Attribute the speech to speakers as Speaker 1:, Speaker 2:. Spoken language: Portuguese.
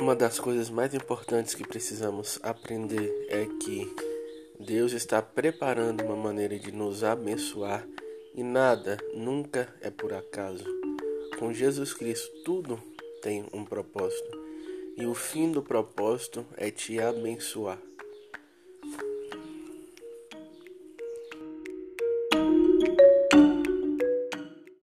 Speaker 1: Uma das coisas mais importantes que precisamos aprender é que Deus está preparando uma maneira de nos abençoar e nada nunca é por acaso. Com Jesus Cristo, tudo tem um propósito e o fim do propósito é te abençoar.